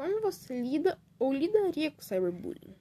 Como você lida ou lidaria com cyberbullying?